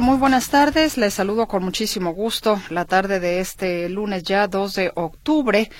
Muy buenas tardes. Les saludo con muchísimo gusto la tarde de este lunes ya 2 de octubre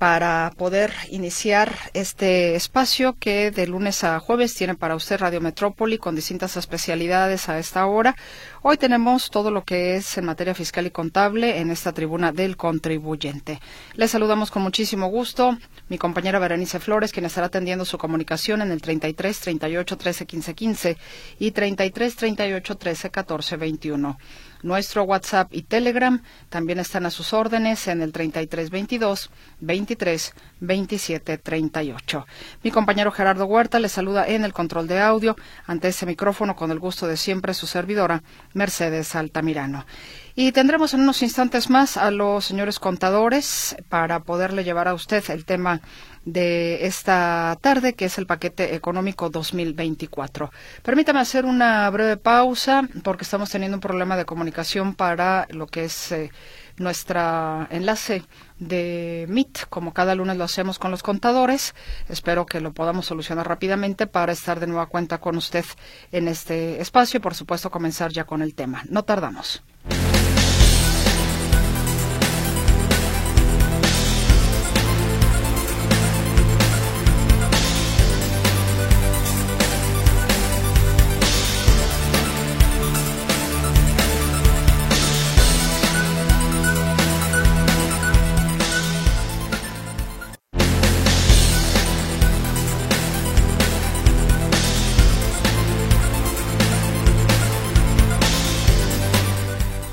para poder iniciar este espacio que de lunes a jueves tiene para usted Radio Metrópoli con distintas especialidades a esta hora. Hoy tenemos todo lo que es en materia fiscal y contable en esta tribuna del contribuyente. Les saludamos con muchísimo gusto mi compañera Berenice Flores, quien estará atendiendo su comunicación en el 33 38 13 15 15 y 33 38 13 14 21. Nuestro WhatsApp y Telegram también están a sus órdenes en el 3322 23 27 38. Mi compañero Gerardo Huerta le saluda en el control de audio ante ese micrófono con el gusto de siempre su servidora Mercedes Altamirano. Y tendremos en unos instantes más a los señores contadores para poderle llevar a usted el tema de esta tarde, que es el paquete económico 2024. Permítame hacer una breve pausa porque estamos teniendo un problema de comunicación para lo que es eh, nuestra enlace de Meet, como cada lunes lo hacemos con los contadores. Espero que lo podamos solucionar rápidamente para estar de nueva cuenta con usted en este espacio y, por supuesto, comenzar ya con el tema. No tardamos.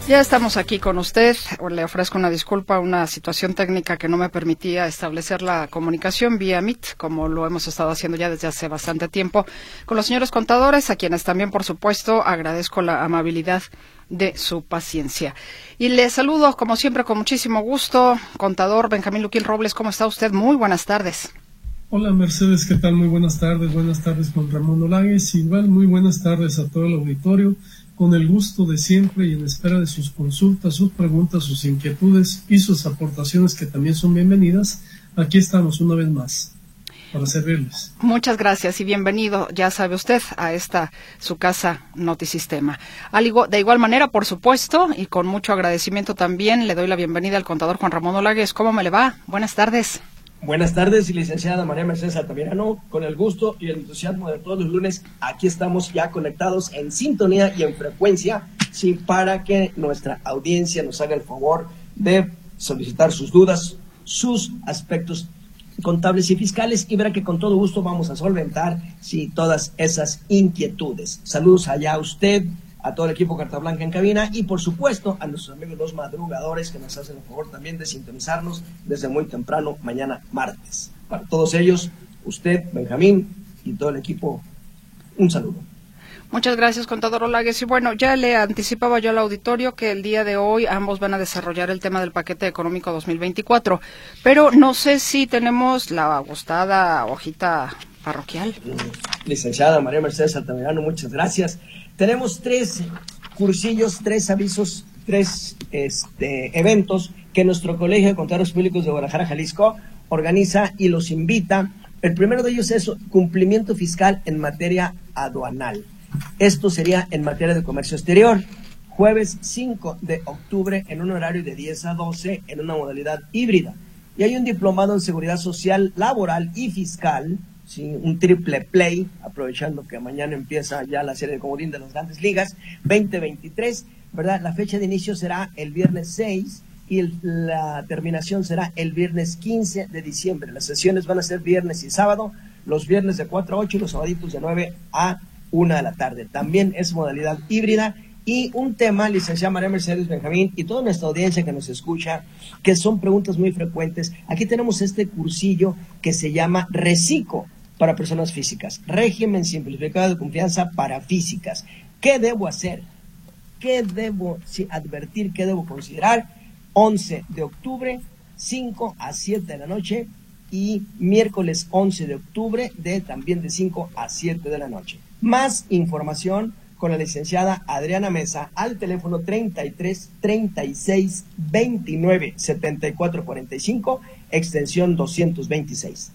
Ya estamos aquí con usted. Le ofrezco una disculpa, una situación técnica que no me permitía establecer la comunicación vía Meet, como lo hemos estado haciendo ya desde hace bastante tiempo, con los señores contadores, a quienes también, por supuesto, agradezco la amabilidad de su paciencia. Y le saludo, como siempre, con muchísimo gusto, contador Benjamín Luquín Robles. ¿Cómo está usted? Muy buenas tardes. Hola Mercedes, ¿qué tal? Muy buenas tardes. Buenas tardes con Ramón Olagues. Igual, muy buenas tardes a todo el auditorio con el gusto de siempre y en espera de sus consultas, sus preguntas, sus inquietudes y sus aportaciones que también son bienvenidas. Aquí estamos una vez más para servirles. Muchas gracias y bienvenido, ya sabe usted, a esta su casa Notisistema. De igual manera, por supuesto, y con mucho agradecimiento también, le doy la bienvenida al contador Juan Ramón Olagues. ¿Cómo me le va? Buenas tardes. Buenas tardes, licenciada María Mercedes Altamirano. Con el gusto y el entusiasmo de todos los lunes, aquí estamos ya conectados en sintonía y en frecuencia, sí, para que nuestra audiencia nos haga el favor de solicitar sus dudas, sus aspectos contables y fiscales y verá que con todo gusto vamos a solventar sí, todas esas inquietudes. Saludos allá a usted, a todo el equipo Carta Blanca en cabina y por supuesto a nuestros amigos los madrugadores que nos hacen el favor también de sintonizarnos desde muy temprano mañana martes. Para todos ellos, usted, Benjamín y todo el equipo, un saludo. Muchas gracias, contador Olagues. Y bueno, ya le anticipaba yo al auditorio que el día de hoy ambos van a desarrollar el tema del paquete económico 2024, pero no sé si tenemos la gustada hojita parroquial. Licenciada María Mercedes Altamirano, muchas gracias. Tenemos tres cursillos, tres avisos, tres este, eventos que nuestro Colegio de Contadores Públicos de Guadalajara, Jalisco, organiza y los invita. El primero de ellos es cumplimiento fiscal en materia aduanal. Esto sería en materia de comercio exterior. Jueves 5 de octubre en un horario de 10 a 12 en una modalidad híbrida. Y hay un diplomado en seguridad social, laboral y fiscal un triple play, aprovechando que mañana empieza ya la serie de comodín de las grandes ligas, 2023, ¿verdad? La fecha de inicio será el viernes 6 y la terminación será el viernes 15 de diciembre. Las sesiones van a ser viernes y sábado, los viernes de 4 a 8 y los sábados de 9 a 1 de la tarde. También es modalidad híbrida y un tema, licenciada María Mercedes Benjamín y toda nuestra audiencia que nos escucha, que son preguntas muy frecuentes. Aquí tenemos este cursillo que se llama RECICO para personas físicas, régimen simplificado de confianza para físicas. ¿Qué debo hacer? ¿Qué debo advertir? ¿Qué debo considerar? 11 de octubre, 5 a 7 de la noche y miércoles 11 de octubre de también de 5 a 7 de la noche. Más información con la licenciada Adriana Mesa al teléfono 33 36 29 74 45, extensión 226.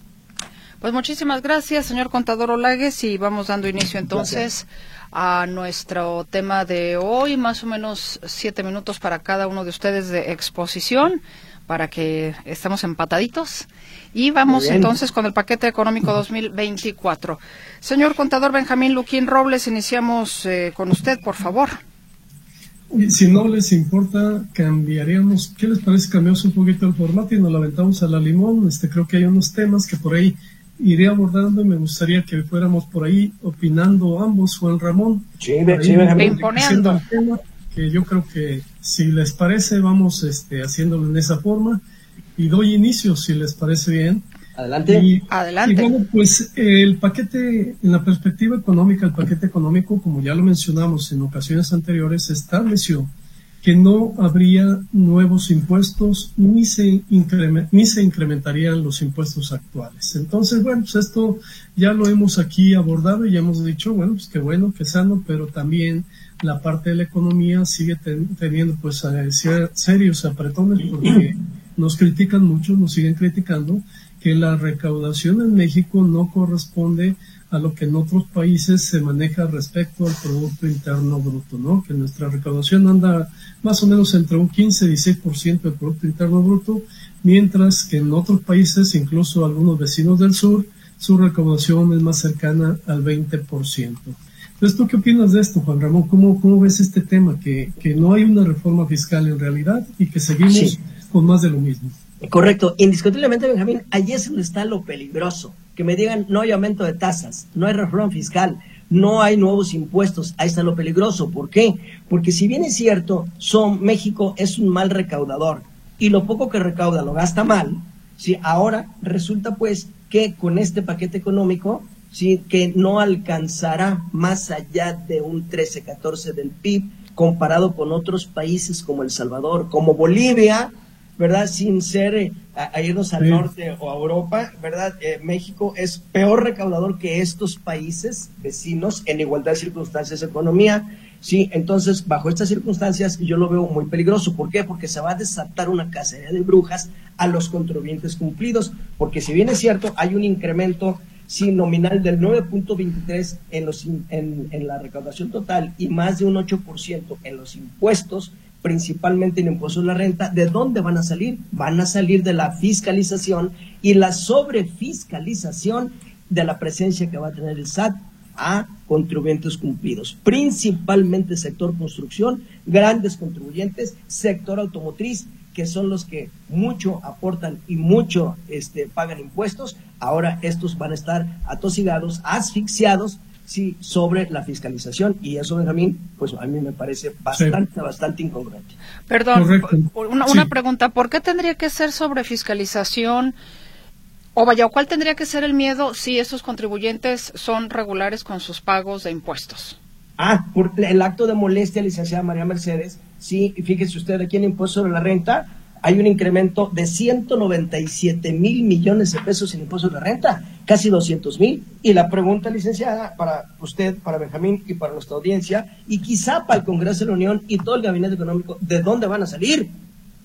Pues muchísimas gracias, señor contador Olagues, y vamos dando inicio entonces a nuestro tema de hoy, más o menos siete minutos para cada uno de ustedes de exposición para que estemos empataditos. Y vamos entonces con el paquete económico 2024. Señor contador Benjamín Luquín Robles, iniciamos eh, con usted, por favor. Si no les importa, cambiaríamos, ¿qué les parece? Cambiamos un poquito el formato y nos lo aventamos a la limón. Este, creo que hay unos temas que por ahí iré abordando y me gustaría que fuéramos por ahí opinando ambos, Juan Ramón. Sí, sí, Benjamín que yo creo que si les parece vamos este, haciéndolo en esa forma y doy inicio si les parece bien. Adelante. Y, Adelante. bueno, pues el paquete, en la perspectiva económica, el paquete económico, como ya lo mencionamos en ocasiones anteriores, estableció que no habría nuevos impuestos ni se, ni se incrementarían los impuestos actuales. Entonces, bueno, pues esto ya lo hemos aquí abordado y ya hemos dicho, bueno, pues qué bueno, qué sano, pero también la parte de la economía sigue teniendo pues serios apretones porque nos critican mucho, nos siguen criticando que la recaudación en México no corresponde a lo que en otros países se maneja respecto al Producto Interno Bruto, ¿no? Que nuestra recaudación anda más o menos entre un 15 y 16% del Producto Interno Bruto, mientras que en otros países, incluso algunos vecinos del sur, su recaudación es más cercana al 20%. Entonces, ¿tú qué opinas de esto, Juan Ramón? ¿Cómo, cómo ves este tema? Que, que no hay una reforma fiscal en realidad y que seguimos con más de lo mismo. Correcto. Indiscutiblemente, Benjamín, allí es donde está lo peligroso. Que me digan, no hay aumento de tasas, no hay reforma fiscal, no hay nuevos impuestos. Ahí está lo peligroso. ¿Por qué? Porque si bien es cierto, son, México es un mal recaudador y lo poco que recauda lo gasta mal, ¿sí? ahora resulta pues que con este paquete económico ¿sí? que no alcanzará más allá de un 13-14 del PIB comparado con otros países como El Salvador, como Bolivia, ¿verdad? Sin ser eh, a, irnos al norte o a Europa, ¿verdad? Eh, México es peor recaudador que estos países vecinos en igualdad de circunstancias de economía. Sí, entonces, bajo estas circunstancias, yo lo veo muy peligroso. ¿Por qué? Porque se va a desatar una cacería de brujas a los contribuyentes cumplidos. Porque si bien es cierto, hay un incremento sí, nominal del 9.23 en, los, en, en la recaudación total y más de un 8% en los impuestos, principalmente en impuestos a la renta, ¿de dónde van a salir? Van a salir de la fiscalización y la sobrefiscalización de la presencia que va a tener el SAT a contribuyentes cumplidos, principalmente sector construcción, grandes contribuyentes, sector automotriz, que son los que mucho aportan y mucho este, pagan impuestos, ahora estos van a estar atosigados, asfixiados, sí, sobre la fiscalización y eso, Benjamín, pues a mí me parece bastante, bastante incongruente. Perdón, una, una pregunta, ¿por qué tendría que ser sobre fiscalización? O vaya, ¿cuál tendría que ser el miedo si estos contribuyentes son regulares con sus pagos de impuestos? Ah, por el acto de molestia, licenciada María Mercedes, sí, fíjese usted aquí en impuesto sobre la renta, hay un incremento de 197 mil millones de pesos en impuestos de renta, casi 200 mil. Y la pregunta, licenciada, para usted, para Benjamín y para nuestra audiencia, y quizá para el Congreso de la Unión y todo el Gabinete Económico, ¿de dónde van a salir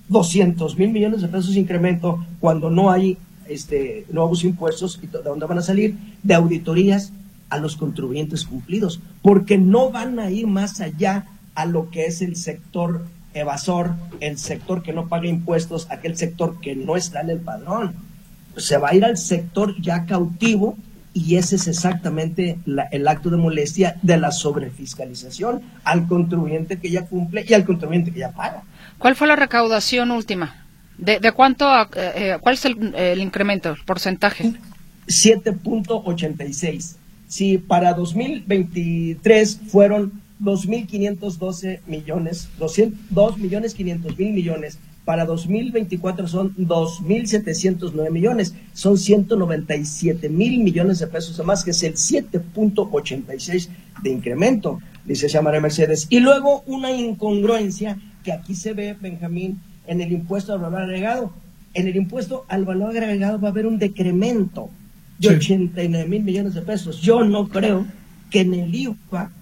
200 mil millones de pesos de incremento cuando no hay este, nuevos impuestos? ¿Y de dónde van a salir? De auditorías a los contribuyentes cumplidos, porque no van a ir más allá a lo que es el sector evasor, el sector que no paga impuestos, aquel sector que no está en el padrón. Se va a ir al sector ya cautivo y ese es exactamente el acto de molestia de la sobrefiscalización al contribuyente que ya cumple y al contribuyente que ya paga. ¿Cuál fue la recaudación última? ¿De, cuánto, eh, eh, cuál es el, incremento, el porcentaje? 7.86. Si para 2023 fueron 2.512 millones, 2 millones 500 mil millones, para 2024 son 2.709 millones, son 197 mil millones de pesos más, que es el 7.86 de incremento, dice María Mercedes. Y luego una incongruencia que aquí se ve, Benjamín, en el impuesto al valor agregado. En el impuesto al valor agregado va a haber un decremento de 89 mil millones de pesos. Yo no creo que en el IVA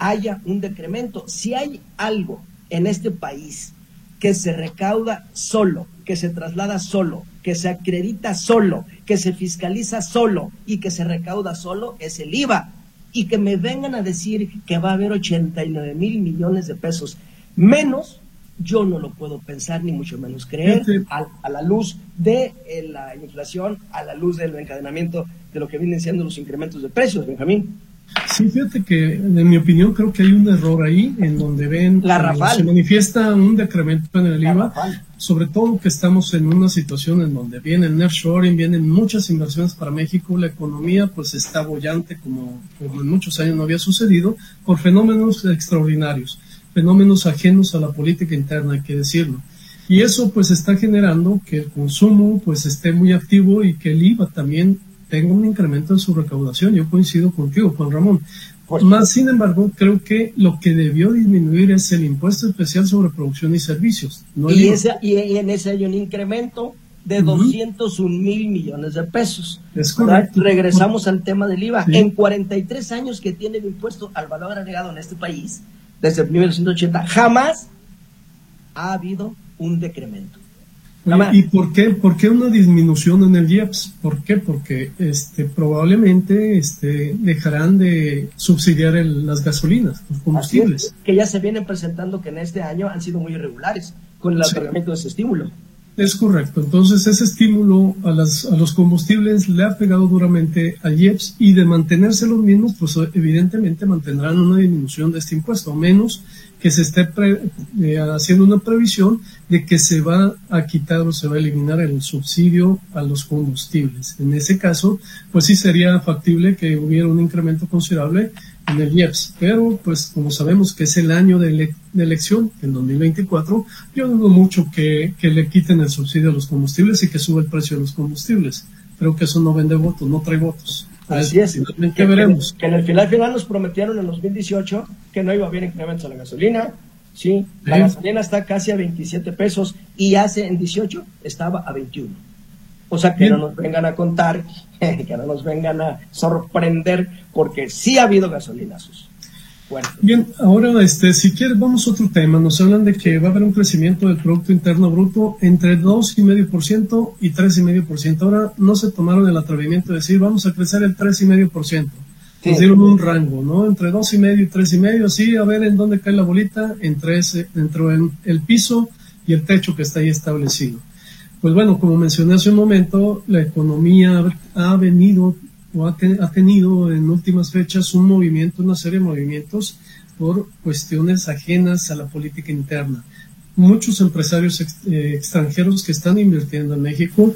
haya un decremento. Si hay algo en este país que se recauda solo, que se traslada solo, que se acredita solo, que se fiscaliza solo y que se recauda solo, es el IVA. Y que me vengan a decir que va a haber 89 mil millones de pesos menos yo no lo puedo pensar ni mucho menos creer a, la luz de eh, la inflación, a la luz del encadenamiento de lo que vienen siendo los incrementos de precios, Benjamín. Sí, fíjate que en mi opinión creo que hay un error ahí en donde ven la se manifiesta un decremento en el IVA, sobre todo que estamos en una situación en donde viene el nearshoring, vienen muchas inversiones para México, la economía pues está bollante como, como en muchos años no había sucedido por fenómenos extraordinarios fenómenos ajenos a la política interna, hay que decirlo. Y eso pues está generando que el consumo pues esté muy activo y que el IVA también tenga un incremento en su recaudación. Yo coincido contigo, Juan Ramón. Pues, Más sin embargo, creo que lo que debió disminuir es el impuesto especial sobre producción y servicios. y, en ese hay un incremento de 201 mil millones de pesos. Es correcto. Regresamos al tema del IVA. En 43 años que tiene el impuesto al valor agregado en este país, desde 1980, jamás ha habido un decremento. ¿Y por qué, por qué una disminución en el IEPS? ¿Por qué? Porque este, probablemente este, dejarán de subsidiar las gasolinas, los combustibles. que ya se vienen presentando que en este año han sido muy irregulares con el otorgamiento de ese estímulo. Es correcto. Entonces, ese estímulo a, las, a los combustibles le ha pegado duramente al IEPS y de mantenerse los mismos, pues evidentemente mantendrán una disminución de este impuesto, menos que se esté eh, haciendo una previsión de que se va a quitar o se va a eliminar el subsidio a los combustibles. En ese caso, pues sí sería factible que hubiera un incremento considerable en el IEPS, pero pues como sabemos que es el año de, elección, el 2024, yo dudo mucho que, le quiten el subsidio a los combustibles y que suba el precio de los combustibles. Creo que eso no vende votos, no trae votos. Así es. Que, veremos. Que, en el final final nos prometieron en 2018 que no iba a haber incrementos a la gasolina. Sí, la gasolina está casi a 27 pesos y hace en 18 estaba a 21. O sea, que no nos vengan a contar, que no nos vengan a sorprender, porque sí ha habido gasolinazos. Bien, ahora este, si quieres vamos a otro tema. Nos hablan de que va a haber un crecimiento del Producto Interno Bruto entre 2,5% y 3,5%. Ahora no se tomaron el atrevimiento de decir vamos a crecer el 3,5%. Nos dieron un rango, ¿no? Entre 2,5 y 3,5, sí, a ver en dónde cae la bolita, entre, ese, entre el piso y el techo que está ahí establecido. Pues bueno, como mencioné hace un momento, la economía ha venido o ha, tenido en últimas fechas un movimiento, una serie de movimientos por cuestiones ajenas a la política interna. Muchos empresarios eh, extranjeros que están invirtiendo en México,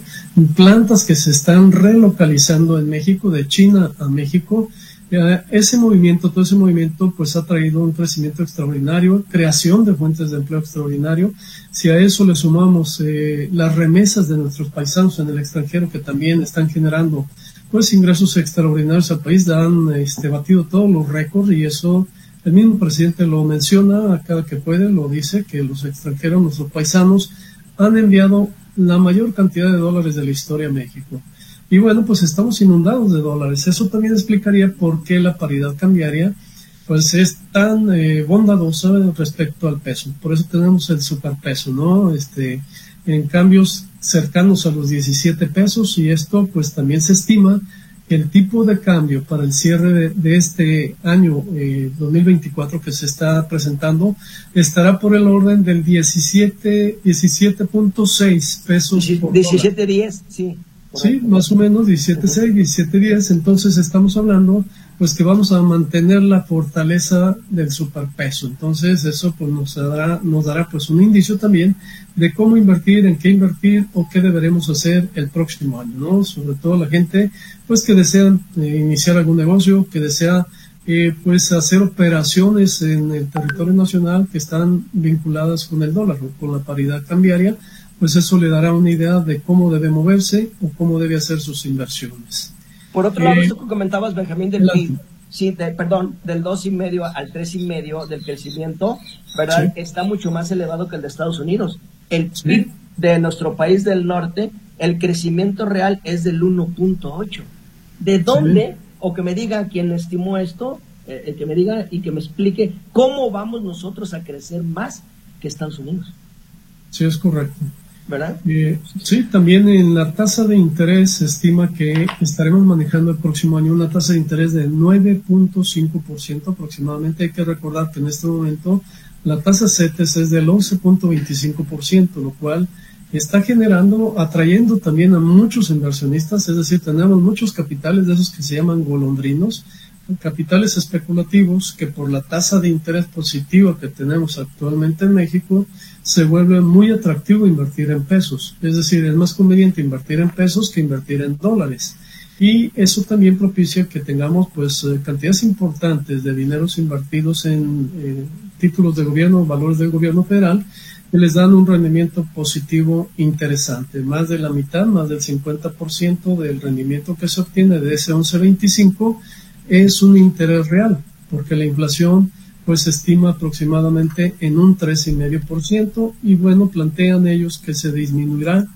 plantas que se están relocalizando en México, de China a México, ese movimiento, todo ese movimiento, pues ha traído un crecimiento extraordinario, creación de fuentes de empleo extraordinario. Si a eso le sumamos eh, las remesas de nuestros paisanos en el extranjero que también están generando pues ingresos extraordinarios al país, han este, batido todos los récords y eso el mismo presidente lo menciona a cada que puede, lo dice, que los extranjeros, nuestros paisanos, han enviado la mayor cantidad de dólares de la historia a México. Y bueno, pues estamos inundados de dólares. Eso también explicaría por qué la paridad cambiaria pues es tan eh, bondadosa respecto al peso. Por eso tenemos el superpeso, ¿no? Este, en cambios cercanos a los 17 pesos y esto pues también se estima que el tipo de cambio para el cierre de, este año 2024 eh, que se está presentando estará por el orden del 17 17.6 pesos 17.10 sí Sí, más o menos 17.6, 17.10. Entonces estamos hablando pues que vamos a mantener la fortaleza del superpeso. Entonces eso pues nos dará, nos dará pues un indicio también de cómo invertir, en qué invertir o qué deberemos hacer el próximo año, ¿no? Sobre todo la gente pues que desea eh, iniciar algún negocio, que desea eh, pues hacer operaciones en el territorio nacional que están vinculadas con el dólar o con la paridad cambiaria, pues eso le dará una idea de cómo debe moverse o cómo debe hacer sus inversiones. Por otro lado, tú comentabas, Benjamín, del PIB, sí, perdón, del 2,5 al 3,5 del crecimiento, ¿verdad? Está mucho más elevado que el de Estados Unidos. El PIB de nuestro país del norte, el crecimiento real es del 1.8. ¿De dónde? O que me diga quien estimó esto, eh, el que me diga y que me explique cómo vamos nosotros a crecer más que Estados Unidos. Sí, es correcto. Eh, sí, también en la tasa de interés se estima que estaremos manejando el próximo año una tasa de interés de 9.5% aproximadamente. Hay que recordar que en este momento la tasa CETES es del 11.25%, lo cual está generando, atrayendo también a muchos inversionistas, es decir, tenemos muchos capitales de esos que se llaman golondrinos, capitales especulativos que por la tasa de interés positiva que tenemos actualmente en México, se vuelve muy atractivo invertir en pesos. Es decir, es más conveniente invertir en pesos que invertir en dólares. Y eso también propicia que tengamos pues eh, cantidades importantes de dineros invertidos en eh, títulos de gobierno, valores del gobierno federal, que les dan un rendimiento positivo interesante. Más de la mitad, más del 50% del rendimiento que se obtiene de ese 1125 es un interés real, porque la inflación pues se estima aproximadamente en un 3,5% y bueno, plantean ellos que se disminuirá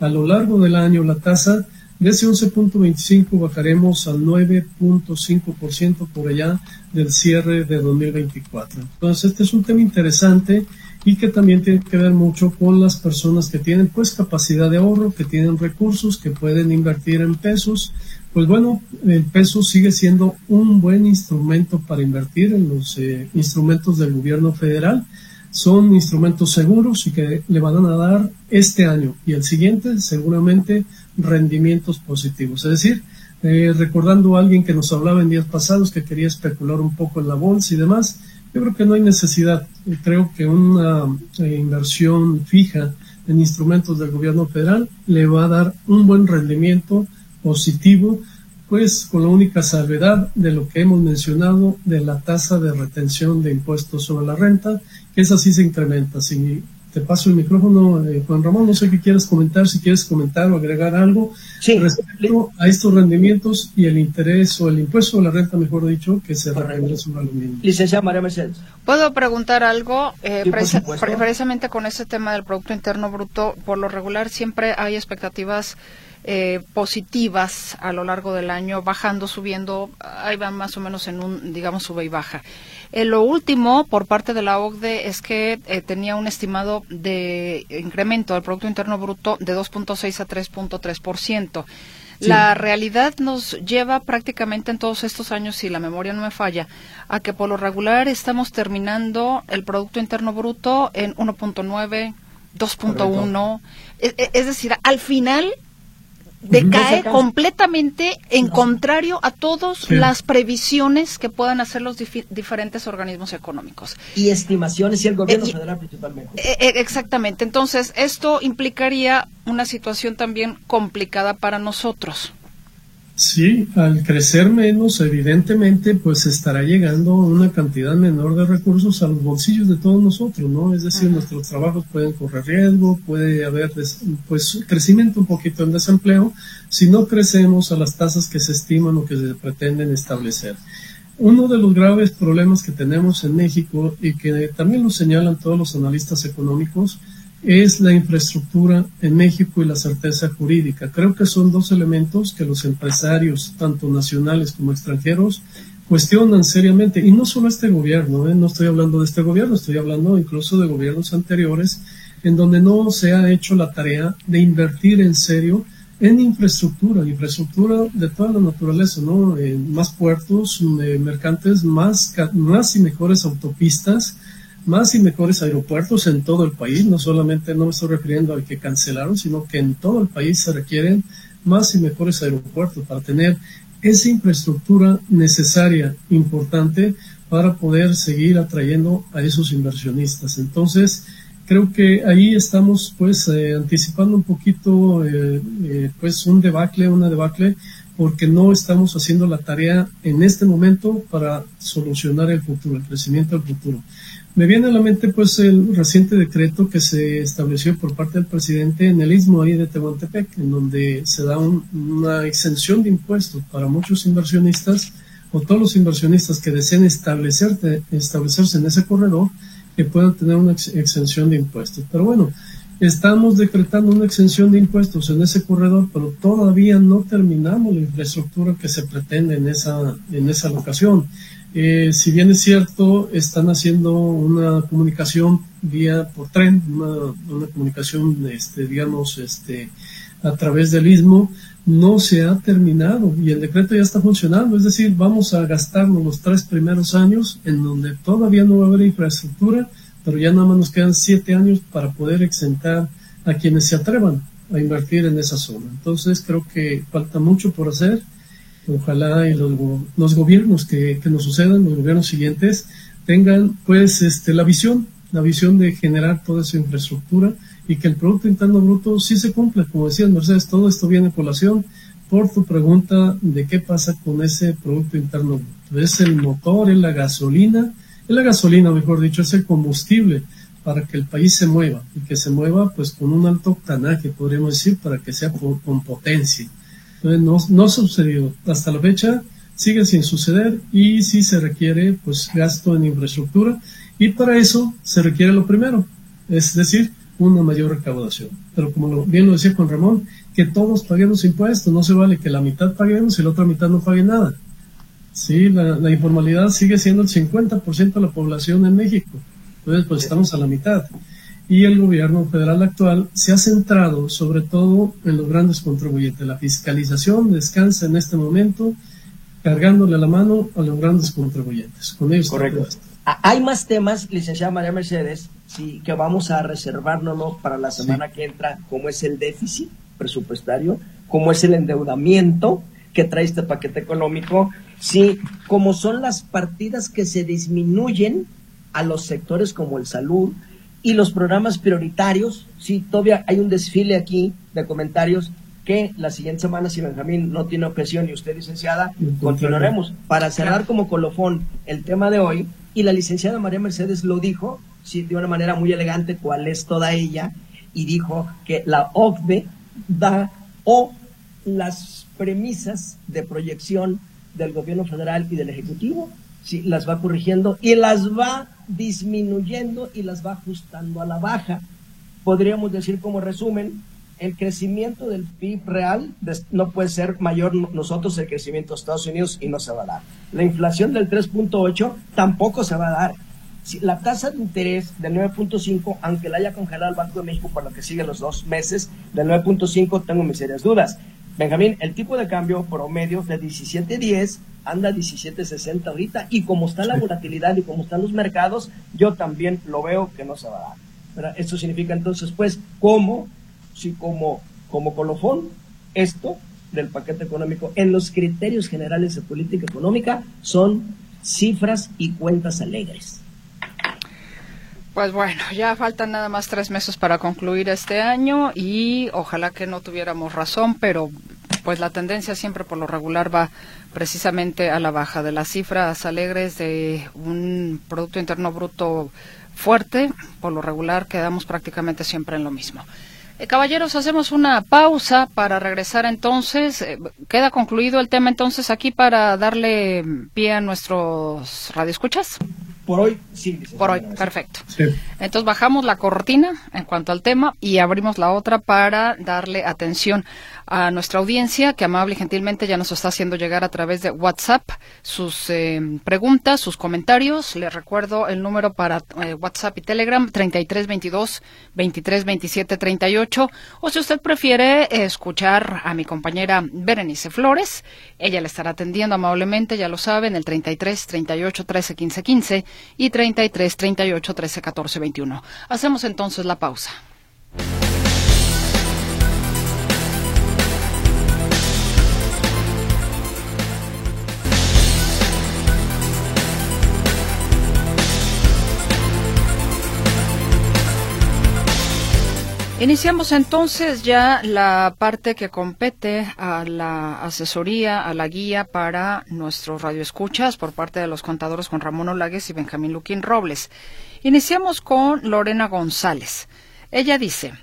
a lo largo del año la tasa de ese 11.25 bajaremos al 9.5% por allá del cierre de 2024. Entonces, este es un tema interesante y que también tiene que ver mucho con las personas que tienen pues capacidad de ahorro, que tienen recursos, que pueden invertir en pesos pues bueno, el peso sigue siendo un buen instrumento para invertir en los eh, instrumentos del gobierno federal. Son instrumentos seguros y que le van a dar este año y el siguiente seguramente rendimientos positivos. Es decir, eh, recordando a alguien que nos hablaba en días pasados que quería especular un poco en la bolsa y demás, yo creo que no hay necesidad. Creo que una eh, inversión fija en instrumentos del gobierno federal le va a dar un buen rendimiento positivo, pues con la única salvedad de lo que hemos mencionado de la tasa de retención de impuestos sobre la renta, que esa sí se incrementa. Si te paso el micrófono, eh, Juan Ramón, no sé qué quieres comentar, si quieres comentar o agregar algo respecto a estos rendimientos y el interés o el impuesto de la renta, mejor dicho, que se regresa sobre aluminio. Licenciada María Mercedes. ¿Puedo preguntar algo? Eh, precisamente con ese tema del Producto Interno Bruto, por lo regular siempre hay expectativas eh, positivas a lo largo del año, bajando, subiendo, ahí van más o menos en un, digamos, sube y baja. Eh, lo último, por parte de la OCDE, es que eh, tenía un estimado de incremento del Producto Interno Bruto de 2.6 a 3.3%. La realidad nos lleva prácticamente en todos estos años, si la memoria no me falla, a que por lo regular estamos terminando el Producto Interno Bruto en 1.9, 2.1. Es, es decir, al final decae completamente en contrario a todas las previsiones que puedan hacer los diferentes organismos económicos. Y estimaciones y el gobierno eh, federal principalmente. Eh, eh, exactamente. Entonces, esto implicaría una situación también complicada para nosotros. Sí, al crecer menos, evidentemente, pues estará llegando una cantidad menor de recursos a los bolsillos de todos nosotros, ¿no? Es decir, nuestros trabajos pueden correr riesgo, puede haber, pues, crecimiento un poquito en desempleo si no crecemos a las tasas que se estiman o que se pretenden establecer. Uno de los graves problemas que tenemos en México y que también lo señalan todos los analistas económicos es la infraestructura en México y la certeza jurídica. Creo que son dos elementos que los empresarios, tanto nacionales como extranjeros, cuestionan seriamente. Y no solo este gobierno, ¿eh? no estoy hablando de este gobierno, estoy hablando incluso de gobiernos anteriores, en donde no se ha hecho la tarea de invertir en serio en infraestructura, infraestructura de toda la naturaleza, ¿no? En más puertos, eh, mercantes, más, más y mejores autopistas, más y mejores aeropuertos en todo el país, no solamente no me estoy refiriendo al que cancelaron, sino que en todo el país se requieren más y mejores aeropuertos para tener esa infraestructura necesaria, importante, para poder seguir atrayendo a esos inversionistas. Entonces, creo que ahí estamos pues eh, anticipando un poquito eh, eh, pues un debacle, una debacle, porque no estamos haciendo la tarea en este momento para solucionar el futuro, el crecimiento del futuro. Me viene a la mente pues el reciente decreto que se estableció por parte del presidente en el istmo ahí de Tehuantepec, en donde se da una exención de impuestos para muchos inversionistas o todos los inversionistas que deseen establecerse en ese corredor que puedan tener una exención de impuestos. Pero bueno, estamos decretando una exención de impuestos en ese corredor, pero todavía no terminamos la infraestructura que se pretende en esa, en esa locación. Eh, si bien es cierto, están haciendo una comunicación vía por tren, una, una comunicación, este, digamos, este, a través del istmo, no se ha terminado y el decreto ya está funcionando. Es decir, vamos a gastarnos los tres primeros años en donde todavía no va a haber infraestructura, pero ya nada más nos quedan siete años para poder exentar a quienes se atrevan a invertir en esa zona. Entonces creo que falta mucho por hacer Ojalá y los, los gobiernos que, que, nos sucedan, los gobiernos siguientes, tengan pues este, la visión, la visión de generar toda esa infraestructura y que el Producto Interno Bruto sí se cumpla. Como decía Mercedes, todo esto viene por población por tu pregunta de qué pasa con ese Producto Interno Bruto. Es el motor, es la gasolina, es la gasolina, mejor dicho, es el combustible para que el país se mueva y que se mueva pues con un alto octanaje, podríamos decir, para que sea con potencia no, no ha sucedido. Hasta la fecha sigue sin suceder y sí se requiere pues gasto en infraestructura y para eso se requiere lo primero, es decir, una mayor recaudación. Pero como bien lo decía Juan Ramón, que todos paguemos impuestos, no se vale que la mitad paguemos y la otra mitad no pague nada. Sí, la, la informalidad sigue siendo el 50% de la población en México. Entonces, pues estamos a la mitad y el gobierno federal actual se ha centrado sobre todo en los grandes contribuyentes. La fiscalización descansa en este momento cargándole la mano a los grandes contribuyentes. Con ellos Correcto. Hay más temas, licenciada María Mercedes, sí, que vamos a reservárnoslo para la semana que entra, como es el déficit presupuestario, como es el endeudamiento que trae este paquete económico, sí, como son las partidas que se disminuyen a los sectores como el salud, y los programas prioritarios, sí, todavía hay un desfile aquí de comentarios que la siguiente semana, si Benjamín no tiene objeción y usted, licenciada, continuaremos. Para cerrar como colofón el tema de hoy, y la licenciada María Mercedes lo dijo, sí, de una manera muy elegante, cuál es toda ella, y dijo que la OCDE da o las premisas de proyección del gobierno federal y del Ejecutivo, sí, las va corrigiendo y las va disminuyendo y las va ajustando a la baja. Podríamos decir como resumen, el crecimiento del PIB real no puede ser mayor nosotros el crecimiento de Estados Unidos y no se va a dar. La inflación del 3.8 tampoco se va a dar. La tasa de interés del 9.5, aunque la haya congelado el Banco de México por lo que sigue los dos meses, del 9.5 tengo mis serias dudas. Benjamín, el tipo de cambio promedio de 17.10 anda 17.60 ahorita y como está la volatilidad y como están los mercados, yo también lo veo que no se va a dar. Esto significa entonces, pues, ¿cómo? Si como, como colofón, esto del paquete económico en los criterios generales de política económica son cifras y cuentas alegres. Pues bueno, ya faltan nada más tres meses para concluir este año y ojalá que no tuviéramos razón, pero pues la tendencia siempre por lo regular va precisamente a la baja de las cifras alegres de un Producto Interno Bruto fuerte, por lo regular quedamos prácticamente siempre en lo mismo. Eh, caballeros, hacemos una pausa para regresar entonces. Eh, queda concluido el tema entonces aquí para darle pie a nuestros radioescuchas. Por hoy, sí. Por hoy, perfecto. Entonces bajamos la cortina en cuanto al tema y abrimos la otra para darle atención a nuestra audiencia que amable y gentilmente ya nos está haciendo llegar a través de WhatsApp sus eh, preguntas, sus comentarios. Les recuerdo el número para eh, WhatsApp y Telegram 3322 2327 38 o si usted prefiere escuchar a mi compañera Berenice Flores, ella le estará atendiendo amablemente, ya lo saben, el 33 38 13 15 15 y 33 38 13 14 21. Hacemos entonces la pausa. Iniciamos entonces ya la parte que compete a la asesoría, a la guía para nuestros radioescuchas por parte de los contadores Juan Ramón Olagues y Benjamín Luquín Robles. Iniciamos con Lorena González. Ella dice,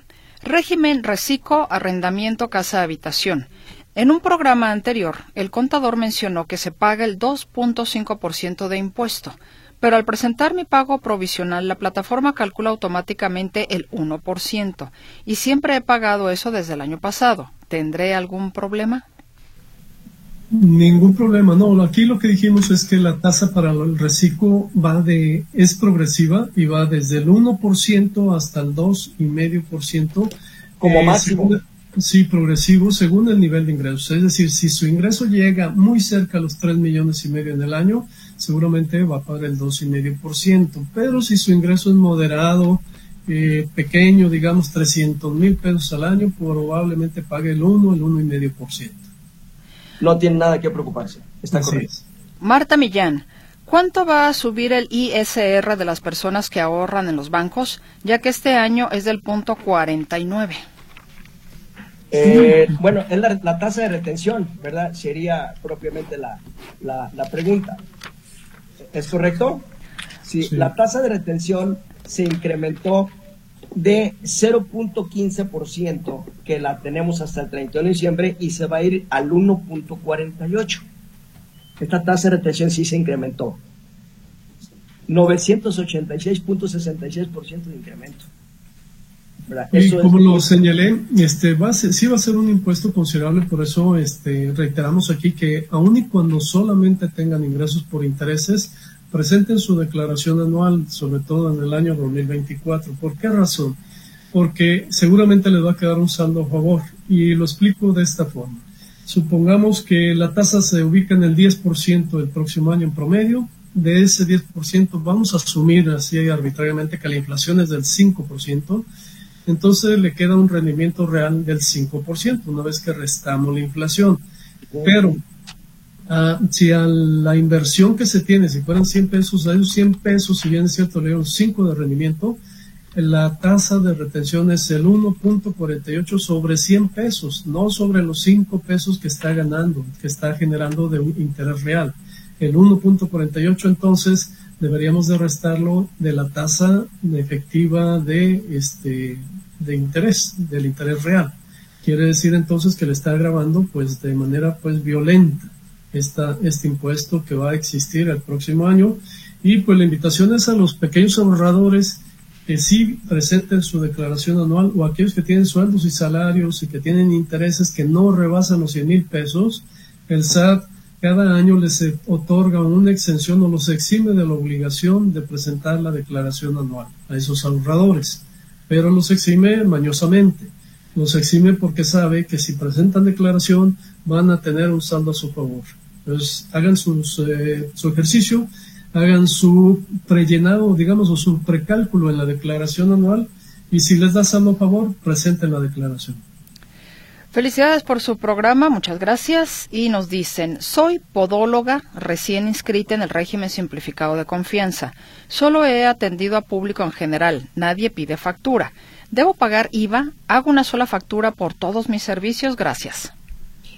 régimen reciclo, arrendamiento, casa habitación. En un programa anterior, el contador mencionó que se paga el 2.5% de impuesto pero al presentar mi pago provisional, la plataforma calcula automáticamente el 1%, y siempre he pagado eso desde el año pasado. ¿Tendré algún problema? Ningún problema, no. Aquí lo que dijimos es que la tasa para el reciclo va de, es progresiva y va desde el 1% hasta el 2,5%. Como eh, máximo. sí, progresivo según el nivel de ingresos. Es decir, si su ingreso llega muy cerca a los 3 millones y medio en el año, seguramente va a pagar el 2,5%. Pero si su ingreso es moderado, eh, pequeño, digamos 300 mil pesos al año, probablemente pague el 1, el 1,5%. No tiene nada que preocuparse. Está correcto. Marta Millán. ¿Cuánto va a subir el ISR de las personas que ahorran en los bancos, ya que este año es del punto 49? Eh, bueno, es la, tasa de retención, ¿verdad? Sería propiamente la, la pregunta. ¿Es correcto? Sí, la tasa de retención se incrementó de 0.15%, que la tenemos hasta el 31 de diciembre, y se va a ir al 1.48. Esta tasa de retención sí se incrementó. 986.66% de incremento. Y como lo señalé, este va a sí va a ser un impuesto considerable, por eso este, reiteramos aquí que aun y cuando solamente tengan ingresos por intereses, presenten su declaración anual, sobre todo en el año 2024. ¿Por qué razón? Porque seguramente les va a quedar un saldo a favor y lo explico de esta forma. Supongamos que la tasa se ubica en el 10% el próximo año en promedio. De ese 10% vamos a asumir así arbitrariamente que la inflación es del 5% entonces le queda un rendimiento real del 5%, una vez que restamos la inflación. Pero ah, si a la inversión que se tiene, si fueran 100 pesos, esos 100 pesos, si bien es cierto, le dieron 5 de rendimiento, la tasa de retención es el 1.48 sobre 100 pesos, no sobre los 5 pesos que está ganando, que está generando de un interés real. El 1.48 entonces deberíamos de restarlo de la tasa efectiva de este de interés, del interés real. Quiere decir entonces que le está grabando pues de manera pues violenta esta, este impuesto que va a existir el próximo año y pues la invitación es a los pequeños ahorradores que sí presenten su declaración anual o aquellos que tienen sueldos y salarios y que tienen intereses que no rebasan los 100 mil pesos, el SAT cada año les otorga una exención o los exime de la obligación de presentar la declaración anual a esos ahorradores pero los exime mañosamente. Los exime porque sabe que si presentan declaración van a tener un saldo a su favor. Entonces, hagan eh, su ejercicio, hagan su prellenado, digamos, o su precálculo en la declaración anual y si les da saldo a favor, presenten la declaración. Felicidades por su programa, muchas gracias. Y nos dicen, soy podóloga recién inscrita en el régimen simplificado de confianza. Solo he atendido a público en general, nadie pide factura. ¿Debo pagar IVA? ¿Hago una sola factura por todos mis servicios? Gracias.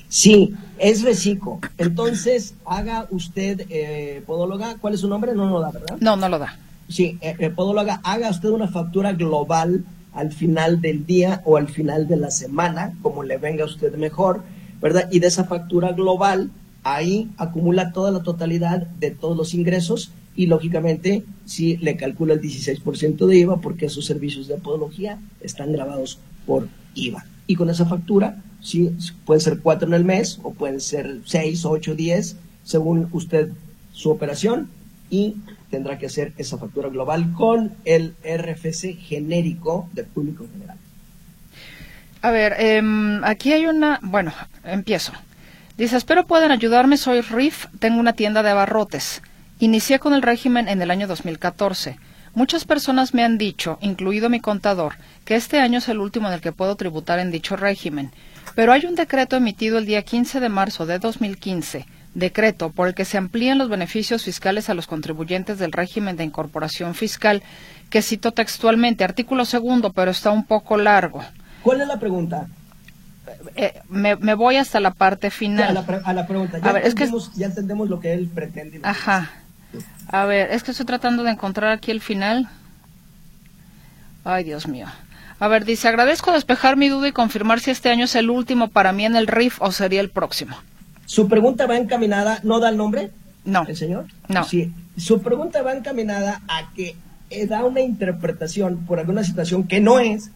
Sí, es reciclo. Entonces, haga usted, eh, podóloga, ¿cuál es su nombre? No lo da, ¿verdad? No, no lo da. Sí, eh, eh, podóloga, haga usted una factura global al final del día o al final de la semana, como le venga a usted mejor, ¿verdad? Y de esa factura global, ahí acumula toda la totalidad de todos los ingresos y lógicamente si le calcula el 16% de IVA porque esos servicios de podología están grabados por IVA. Y con esa factura, sí, pueden ser cuatro en el mes o pueden ser seis, ocho, diez, según usted su operación y tendrá que hacer esa factura global con el RFC genérico del público general. A ver, em, aquí hay una, bueno, empiezo. Dice, espero puedan ayudarme, soy Riff, tengo una tienda de abarrotes. Inicié con el régimen en el año 2014. Muchas personas me han dicho, incluido mi contador, que este año es el último en el que puedo tributar en dicho régimen. Pero hay un decreto emitido el día 15 de marzo de 2015 decreto por el que se amplían los beneficios fiscales a los contribuyentes del régimen de incorporación fiscal, que cito textualmente, artículo segundo, pero está un poco largo. ¿Cuál es la pregunta? Eh, me, voy hasta la parte final. a, la pregunta. Ya, entendemos, ya entendemos lo que él pretende. Ajá. A ver, es que estoy tratando de encontrar aquí el final. Ay, Dios mío. A ver, dice, agradezco despejar mi duda y confirmar si este año es el último para mí en el RIF o sería el próximo. Su pregunta va encaminada, ¿no da el nombre? No. ¿El señor? No. Sí. Su pregunta va encaminada a que eh, da una interpretación por alguna situación que no es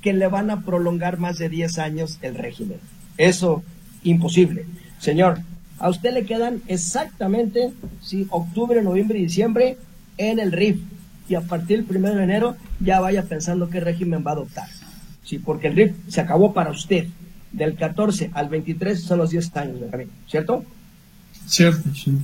que le van a prolongar más de 10 años el régimen. Eso, imposible. Señor, a usted le quedan exactamente, sí, octubre, noviembre y diciembre en el RIF. Y a partir del primero de enero ya vaya pensando qué régimen va a adoptar. Sí, porque el RIF se acabó para usted. Del 14 al 23 son los 10 años, ¿cierto? Cierto, sí.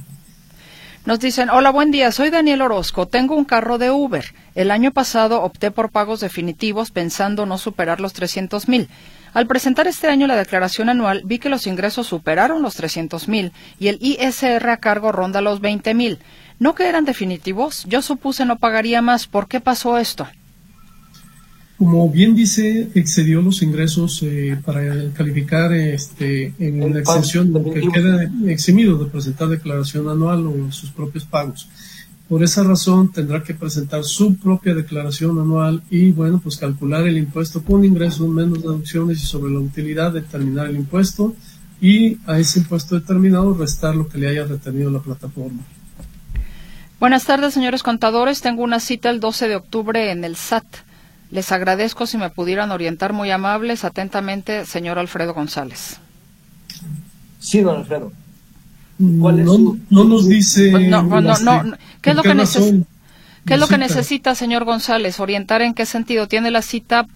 Nos dicen, hola, buen día, soy Daniel Orozco, tengo un carro de Uber. El año pasado opté por pagos definitivos pensando no superar los 300 mil. Al presentar este año la declaración anual, vi que los ingresos superaron los 300 mil y el ISR a cargo ronda los 20 mil. ¿No que eran definitivos? Yo supuse no pagaría más. ¿Por qué pasó esto? Como bien dice, excedió los ingresos eh, para calificar este, en la exención, que queda eximido de presentar declaración anual o sus propios pagos. Por esa razón tendrá que presentar su propia declaración anual y, bueno, pues calcular el impuesto con ingresos menos deducciones y sobre la utilidad determinar el impuesto y a ese impuesto determinado restar lo que le haya retenido la plataforma. Buenas tardes, señores contadores. Tengo una cita el 12 de octubre en el SAT. Les agradezco si me pudieran orientar muy amables. Atentamente, señor Alfredo González. Sí, don Alfredo no, nos dice. Pues no, ¿Qué es lo, que, ¿qué es lo que necesita, señor González? Orientar en qué sentido tiene la cita.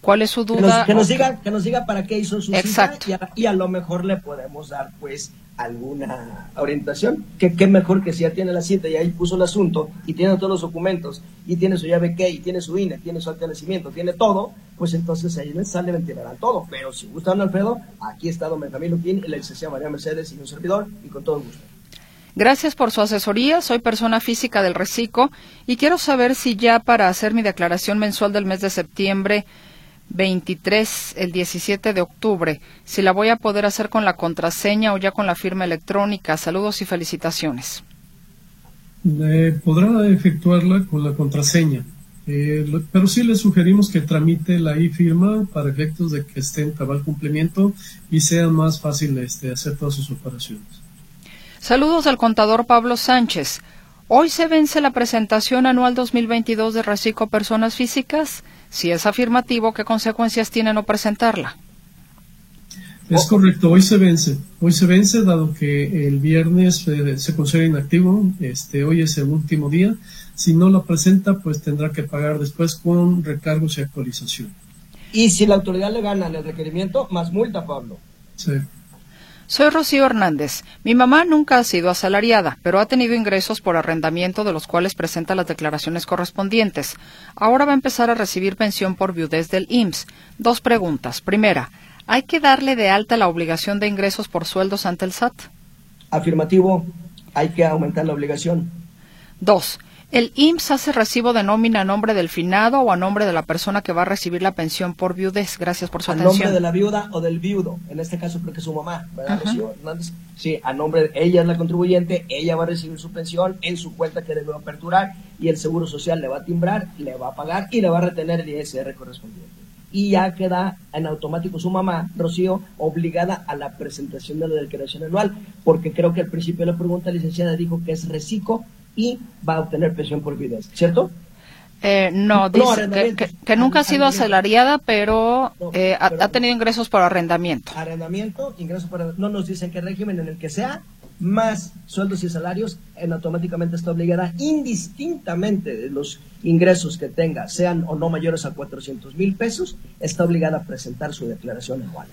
¿Cuál es su duda? Que nos, diga, que nos diga para qué hizo su Exacto. cita y a, lo mejor le podemos dar, pues, alguna orientación. Que qué mejor que si ya tiene la cita y ahí puso el asunto y tiene todos los documentos y tiene su llave que y tiene su INE, tiene su acta de nacimiento, tiene todo, pues entonces ahí sale a todo. Pero si gusta don Alfredo, aquí está don Benjamín Luquín, la licenciada María Mercedes y un servidor, y con todo gusto. Gracias por su asesoría. Soy persona física del Recico y quiero saber si ya para hacer mi declaración mensual del mes de septiembre 23, el 17 de octubre, si la voy a poder hacer con la contraseña o ya con la firma electrónica. Saludos y felicitaciones. Eh, podrá efectuarla con la contraseña. Eh, pero sí le sugerimos que tramite la e-firma para efectos de que esté en cabal cumplimiento y sea más fácil este, hacer todas sus operaciones. Saludos al contador Pablo Sánchez. Hoy se vence la presentación anual 2022 de Recico Personas Físicas. Si es afirmativo, ¿qué consecuencias tiene no presentarla? Es correcto, hoy se vence. Hoy se vence dado que el viernes eh, se considera inactivo, este, hoy es el último día. Si no la presenta, pues tendrá que pagar después con recargos y actualización. Y si la autoridad le gana el requerimiento, más multa, Pablo. Sí. Soy Rocío Hernández. Mi mamá nunca ha sido asalariada, pero ha tenido ingresos por arrendamiento de los cuales presenta las declaraciones correspondientes. Ahora va a empezar a recibir pensión por viudez del IMSS. Dos preguntas. Primera, ¿hay que darle de alta la obligación de ingresos por sueldos ante el SAT? Afirmativo, hay que aumentar la obligación. Dos, ¿El IMSS hace recibo de nómina a nombre del finado o a nombre de la persona que va a recibir la pensión por viudez? Gracias por su atención. A nombre de la viuda o del viudo. En este caso creo que es su mamá, ¿verdad, Sí, a nombre de ella es la contribuyente, ella va a recibir su pensión en su cuenta que debe aperturar y el Seguro Social le va a timbrar, le va a pagar y le va a retener el ISR correspondiente. Y ya queda en automático su mamá, Rocío, obligada a la presentación de la declaración anual, porque creo que al principio de la pregunta, licenciada, dijo que es reciclo y va a obtener pensión por viudez, ¿cierto? Eh, no, dice que, nunca ha sido asalariada, pero, eh, ha, tenido ingresos por arrendamiento. Arrendamiento, ingresos por No nos dicen qué régimen en el que sea, más sueldos y salarios, en automáticamente está obligada, indistintamente de los ingresos que tenga, sean o no mayores a 400 mil pesos, está obligada a presentar su declaración anual.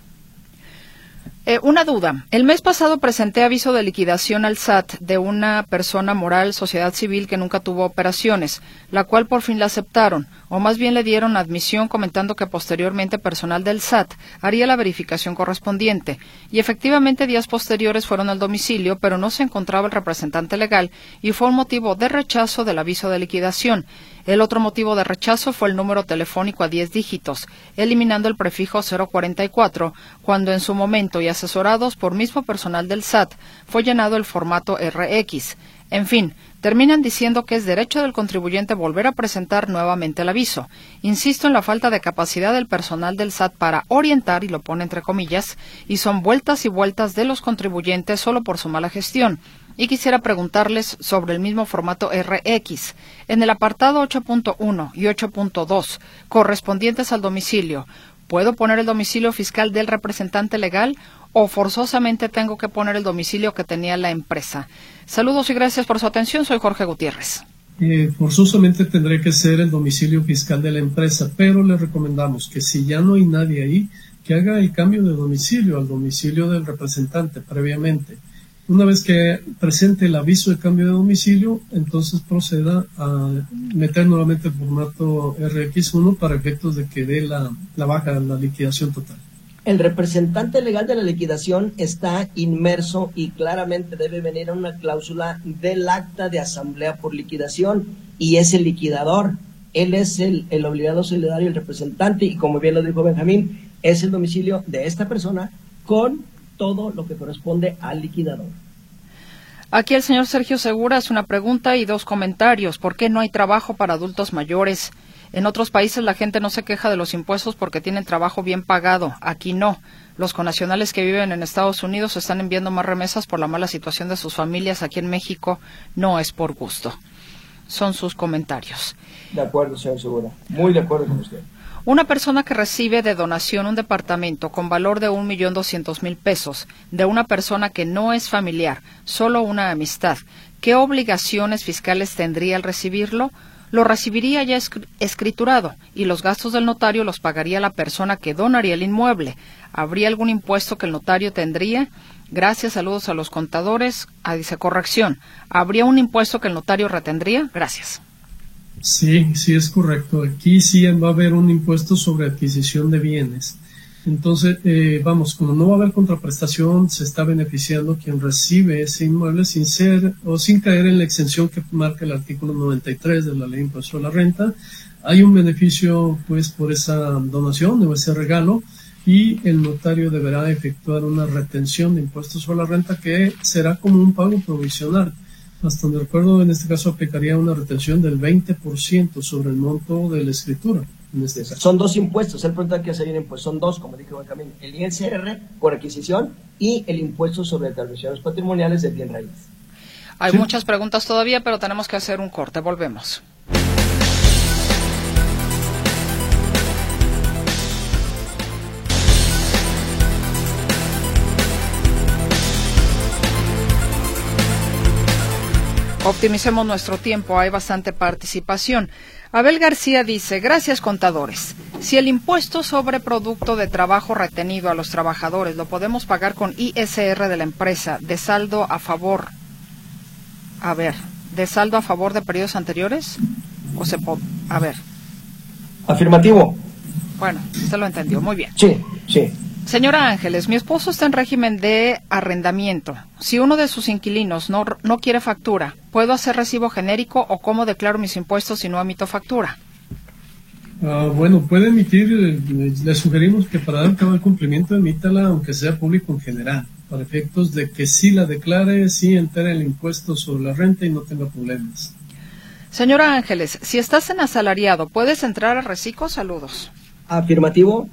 Eh, una duda. El mes pasado presenté aviso de liquidación al SAT de una persona moral, sociedad civil, que nunca tuvo operaciones, la cual por fin la aceptaron, o más bien le dieron admisión comentando que posteriormente personal del SAT haría la verificación correspondiente. Y efectivamente días posteriores fueron al domicilio, pero no se encontraba el representante legal y fue un motivo de rechazo del aviso de liquidación. El otro motivo de rechazo fue el número telefónico a 10 dígitos, eliminando el prefijo 044, cuando en su momento y asesorados por mismo personal del SAT fue llenado el formato RX. En fin, terminan diciendo que es derecho del contribuyente volver a presentar nuevamente el aviso. Insisto en la falta de capacidad del personal del SAT para orientar, y lo pone entre comillas, y son vueltas y vueltas de los contribuyentes solo por su mala gestión y quisiera preguntarles sobre el mismo formato RX. En el apartado 8.1 y 8.2, correspondientes al domicilio, ¿puedo poner el domicilio fiscal del representante legal o forzosamente tengo que poner el domicilio que tenía la empresa? Saludos y gracias por su atención. Soy Jorge Gutiérrez. Eh, forzosamente tendré que ser el domicilio fiscal de la empresa, pero le recomendamos que si ya no hay nadie ahí, que haga el cambio de domicilio al domicilio del representante previamente una vez que presente el aviso de cambio de domicilio, entonces proceda a meter nuevamente el formato RX1 para efectos de que dé la, la baja, la liquidación total. El representante legal de la liquidación está inmerso y claramente debe venir a una cláusula del acta de asamblea por liquidación y es el liquidador. Él es el, el obligado solidario, el representante y como bien lo dijo Benjamín, es el domicilio de esta persona con todo lo que corresponde al liquidador. Aquí el señor Sergio Segura hace una pregunta y dos comentarios. ¿Por qué no hay trabajo para adultos mayores? En otros países la gente no se queja de los impuestos porque tienen trabajo bien pagado. Aquí no. Los conacionales que viven en Estados Unidos están enviando más remesas por la mala situación de sus familias. Aquí en México no es por gusto. Son sus comentarios. De acuerdo, señor Segura. Muy de acuerdo con usted. Una persona que recibe de donación un departamento con valor de un millón doscientos mil pesos de una persona que no es familiar, solo una amistad, ¿qué obligaciones fiscales tendría al recibirlo? Lo recibiría ya escriturado y los gastos del notario los pagaría la persona que donaría el inmueble. ¿Habría algún impuesto que el notario tendría? Gracias, saludos a los contadores. Ah, dice corrección. ¿Habría un impuesto que el notario retendría? Gracias. Sí, sí es correcto. Aquí sí va a haber un impuesto sobre adquisición de bienes. Entonces, eh, vamos, como no va a haber contraprestación, se está beneficiando quien recibe ese inmueble sin ser o sin caer en la exención que marca el artículo 93 de la ley de impuesto a la renta. Hay un beneficio, pues, por esa donación o ese regalo y el notario deberá efectuar una retención de impuestos sobre la renta que será como un pago provisional hasta donde recuerdo, en este caso aplicaría una retención del 20% sobre el monto de la escritura. En este caso. Son dos impuestos, el pregunta que se pues son dos, como dijo Benjamín, el ISR por adquisición y el impuesto sobre transmisiones patrimoniales de bien raíz. Hay muchas preguntas todavía, pero tenemos que hacer un corte. Volvemos. Optimicemos nuestro tiempo, hay bastante participación. Abel García dice, gracias contadores. Si el impuesto sobre producto de trabajo retenido a los trabajadores lo podemos pagar con ISR de la empresa, de saldo a favor, a ver, de saldo a favor de periodos anteriores, o se a ver. Afirmativo. Bueno, usted lo entendió, muy bien. Sí, sí. Señora Ángeles, mi esposo está en régimen de arrendamiento. Si uno de sus inquilinos no, no quiere factura, ¿puedo hacer recibo genérico o cómo declaro mis impuestos si no emito factura? Ah, bueno, puede emitir, eh, le sugerimos que para dar cabo al cumplimiento emítala aunque sea público en general, para efectos de que sí la declare, sí entere el impuesto sobre la renta y no tenga problemas. Señora Ángeles, si estás en asalariado, ¿puedes entrar a Reciclo? Saludos. Afirmativo.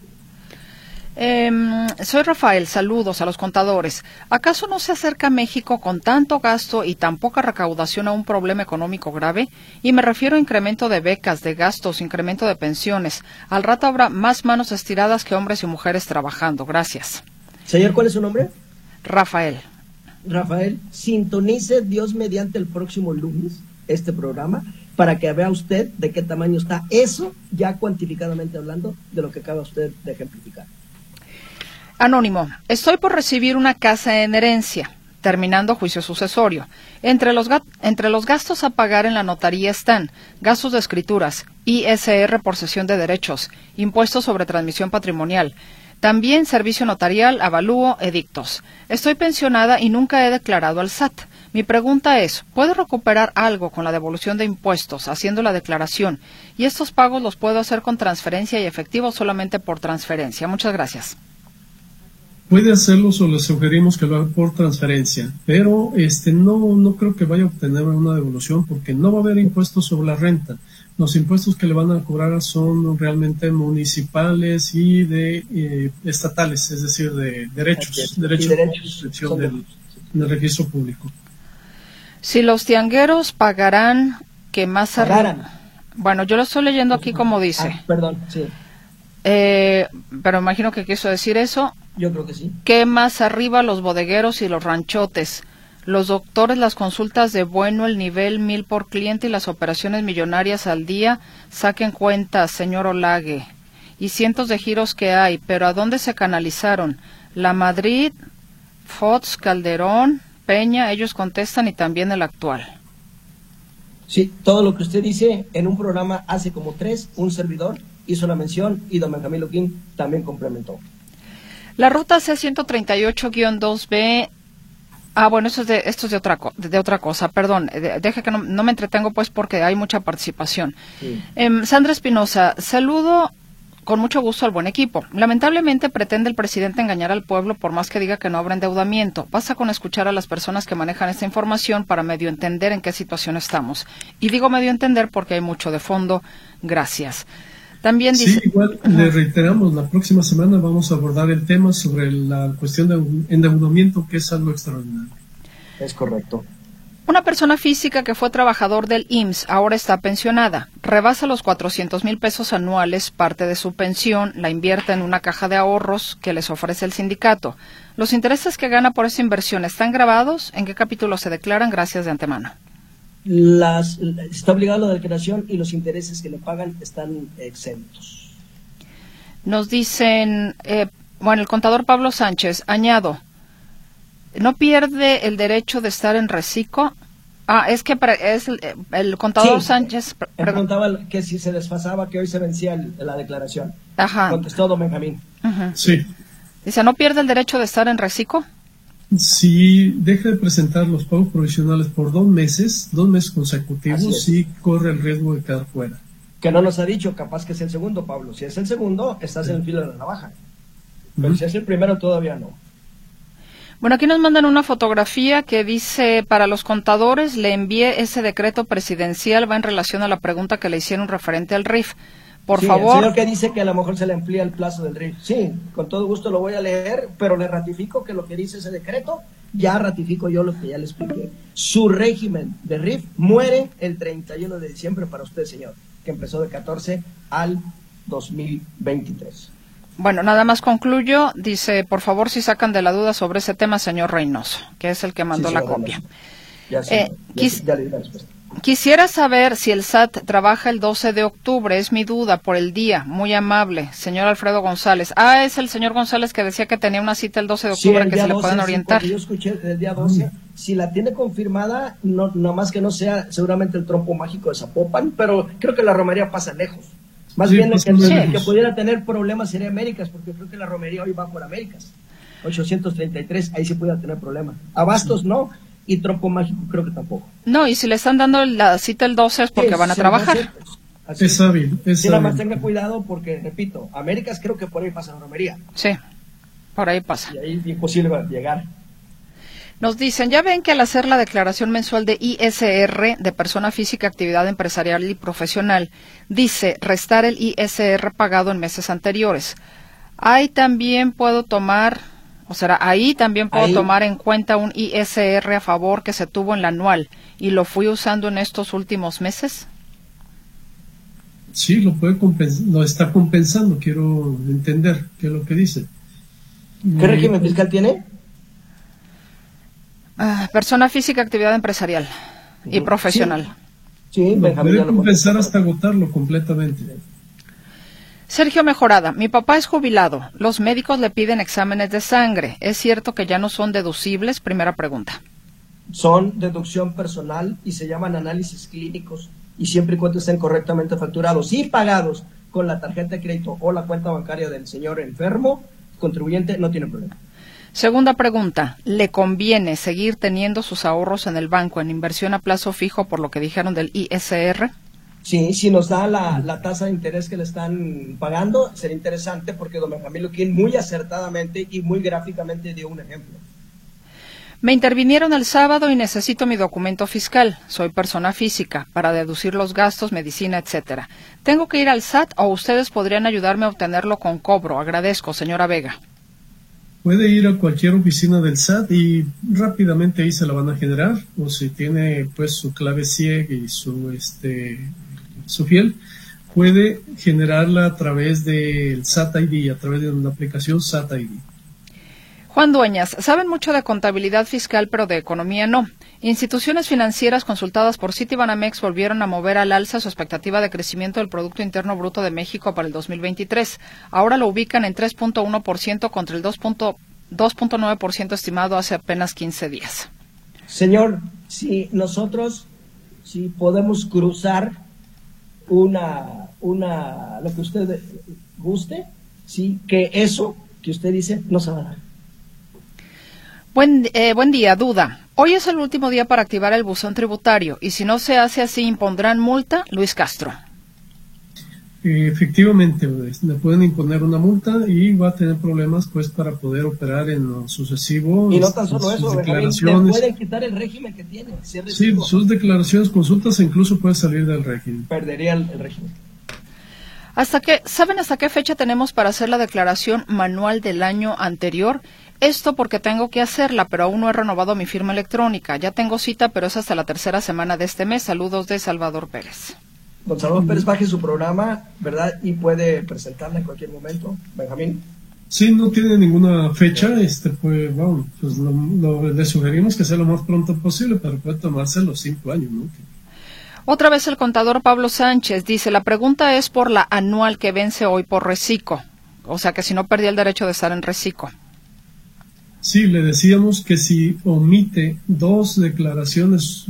Em, soy Rafael, saludos a los contadores. ¿Acaso no se acerca México con tanto gasto y tan poca recaudación a un problema económico grave? Y me refiero a incremento de becas, de gastos, incremento de pensiones. Al rato habrá más manos estiradas que hombres y mujeres trabajando. Gracias. Señor, ¿cuál es su nombre? Rafael. Rafael, sintonice Dios mediante el próximo lunes este programa para que vea usted de qué tamaño está eso, ya cuantificadamente hablando, de lo que acaba usted de ejemplificar. Anónimo, estoy por recibir una casa en herencia, terminando juicio sucesorio. Entre los, entre los gastos a pagar en la notaría están gastos de escrituras, ISR por cesión de derechos, impuestos sobre transmisión patrimonial, también servicio notarial, avalúo, edictos. Estoy pensionada y nunca he declarado al SAT. Mi pregunta es, ¿puedo recuperar algo con la devolución de impuestos haciendo la declaración? Y estos pagos los puedo hacer con transferencia y efectivo solamente por transferencia. Muchas gracias. Puede hacerlo o le sugerimos que lo haga por transferencia, pero este no, no creo que vaya a obtener una devolución porque no va a haber impuestos sobre la renta. Los impuestos que le van a cobrar son realmente municipales y de eh, estatales, es decir, de derechos, derechos, derechos del, del, registro público. Si los tiangueros pagarán que más pagaran. Bueno, yo lo estoy leyendo aquí como dice. Ah, perdón, sí. Eh, pero imagino que quiso decir eso. Yo creo que sí. ¿Qué más arriba los bodegueros y los ranchotes? Los doctores, las consultas de bueno, el nivel mil por cliente y las operaciones millonarias al día. Saquen cuenta, señor Olague. Y cientos de giros que hay, pero ¿a dónde se canalizaron? La Madrid, Fox, Calderón, Peña, ellos contestan y también el actual. Sí, todo lo que usted dice en un programa hace como tres, un servidor hizo la mención y don Benjamín Luquín también complementó. La ruta C-138-2B Ah, bueno, esto es de, esto es de, otra, de otra cosa, perdón. deje que no, me entretengo pues porque hay mucha participación. Em, Sandra Espinosa, saludo con mucho gusto al buen equipo. Lamentablemente pretende el presidente engañar al pueblo por más que diga que no habrá endeudamiento. Basta con escuchar a las personas que manejan esta información para medio entender en qué situación estamos. Y digo medio entender porque hay mucho de fondo. Gracias. También dice. Sí, igual le reiteramos, la próxima semana vamos a abordar el tema sobre la cuestión de endeudamiento, que es algo extraordinario. Es correcto. Una persona física que fue trabajador del IMSS ahora está pensionada. Rebasa los 400 mil pesos anuales, parte de su pensión la invierte en una caja de ahorros que les ofrece el sindicato. ¿Los intereses que gana por esa inversión están grabados? ¿En qué capítulo se declaran? Gracias de antemano las, está obligado a la declaración y los intereses que le pagan están exentos. Nos dicen, eh, bueno, el contador Pablo Sánchez, añado, ¿no pierde el derecho de estar en reciclo? Ah, es que es el, contador Sánchez preguntaba que si se desfasaba, que hoy se vencía la declaración. Ajá. Contestó don Benjamín. Sí. Dice, ¿no pierde el derecho de estar en reciclo? Si deja de presentar los pagos provisionales por dos meses, dos meses consecutivos, sí corre el riesgo de quedar fuera. Que no nos ha dicho, capaz que es el segundo, Pablo. Si es el segundo, estás en el filo de la navaja. Pero si es el primero, todavía no. Bueno, aquí nos mandan una fotografía que dice, para los contadores le envié ese decreto presidencial, va en relación a la pregunta que le hicieron referente al RIF. Por favor. El señor que dice que a lo mejor se le amplía el plazo del RIF. Sí, con todo gusto lo voy a leer, pero le ratifico que lo que dice ese decreto, ya ratifico yo lo que ya le expliqué. Su régimen de RIF muere el 31 de diciembre para usted, señor, que empezó de 14 al 2023. Bueno, nada más concluyo. Dice, por favor, si sacan de la duda sobre ese tema, señor Reynoso, que es el que mandó la copia. Ya, eh, ya, le di la respuesta. Quisiera saber si el SAT trabaja el 12 de octubre, es mi duda por el día. Muy amable, señor Alfredo González. Ah, es el señor González que decía que tenía una cita el 12 de octubre que se le pueden orientar. yo escuché el día 12. Si la tiene confirmada, no, no más que no sea seguramente el trompo mágico de Zapopan, pero creo que la romería pasa lejos. Más bien el que, que, pudiera tener problemas sería Américas, porque creo que la romería hoy va por Américas. 833, ahí sí pudiera tener problemas. Abastos no, y Trompo Mágico creo que tampoco. No, y si le están dando la cita el 12 es porque van a trabajar. es hábil, es nada más tenga cuidado porque, repito, Américas creo que por ahí pasa la romería. Sí, por ahí pasa. Y ahí es imposible llegar. Nos dicen, ya ven que al hacer la declaración mensual de ISR de persona física, actividad empresarial y profesional, dice restar el ISR pagado en meses anteriores. Ahí también puedo tomar o sea, ahí también puedo tomar en cuenta un ISR a favor que se tuvo en la anual y lo fui usando en estos últimos meses. Sí, lo puede lo está compensando. Quiero entender qué es lo que dice. ¿Qué régimen fiscal tiene? Ah, persona física, actividad empresarial y profesional. Sí, sí puede compensar hasta agotarlo completamente. Sergio Mejorada, mi papá es jubilado. Los médicos le piden exámenes de sangre. ¿Es cierto que ya no son deducibles? Primera pregunta. Son deducción personal y se llaman análisis clínicos y siempre y cuando estén correctamente facturados y pagados con la tarjeta de crédito o la cuenta bancaria del señor enfermo, contribuyente no tiene problema. Segunda pregunta, ¿le conviene seguir teniendo sus ahorros en el banco en inversión a plazo fijo por lo que dijeron del ISR? Sí, si nos da la, tasa de interés que le están pagando, sería interesante porque don Benjamín Luquín muy acertadamente y muy gráficamente dio un ejemplo. Me intervinieron el sábado y necesito mi documento fiscal. Soy persona física para deducir los gastos, medicina, etcétera. ¿Tengo que ir al SAT o ustedes podrían ayudarme a obtenerlo con cobro? Agradezco, señora Vega. Puede ir a cualquier oficina del SAT y rápidamente ahí se la van a generar. O si tiene pues su clave CIEG y su este su fiel, puede generarla a través del SAT ID, a través de una aplicación SAT ID. Juan Dueñas, saben mucho de contabilidad fiscal, pero de economía no. Instituciones financieras consultadas por Citibanamex volvieron a mover al alza su expectativa de crecimiento del Producto Interno Bruto de México para el 2023. Ahora lo ubican en 3.1% contra el 2.9% estimado hace apenas 15 días. Señor, si nosotros si podemos cruzar una, una, lo que usted guste, sí, que eso que usted dice no se va. Buen, eh, buen día, duda. Hoy es el último día para activar el buzón tributario y si no se hace así impondrán multa, Luis Castro. Efectivamente, pues, le pueden imponer una multa y va a tener problemas pues para poder operar en lo sucesivo. Y no tan solo eso, declaraciones. pueden quitar el régimen que tiene. sí, sus declaraciones, consultas e incluso puede salir del régimen. Perdería el, régimen. ¿Hasta qué, ¿Saben hasta qué fecha tenemos para hacer la declaración manual del año anterior? Esto porque tengo que hacerla, pero aún no he renovado mi firma electrónica. Ya tengo cita, pero es hasta la tercera semana de este mes. Saludos de Salvador Pérez. Don Salvador Pérez baje su programa, ¿verdad? Y puede presentarla en cualquier momento. Benjamín. Sí, no tiene ninguna fecha, este, pues, bueno, pues le sugerimos que sea lo más pronto posible, pero puede tomarse los cinco años, ¿no? Otra vez el contador Pablo Sánchez dice, la pregunta es por la anual que vence hoy por Recico, o sea que si no perdía el derecho de estar en Recico. Sí, le decíamos que si omite dos declaraciones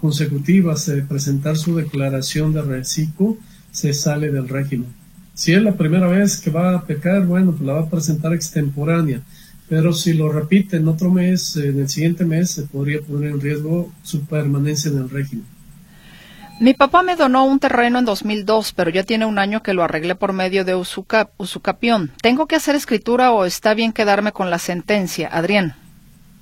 consecutivas de presentar su declaración de reciclo, se sale del régimen. Si es la primera vez que va a pecar, bueno, pues la va a presentar extemporánea. Pero si lo repite en otro mes, en el siguiente mes, se podría poner en riesgo su permanencia en el régimen. Mi papá me donó un terreno en 2002, pero ya tiene un año que lo arreglé por medio de usucapión. ¿Tengo que hacer escritura o está bien quedarme con la sentencia? Adrián.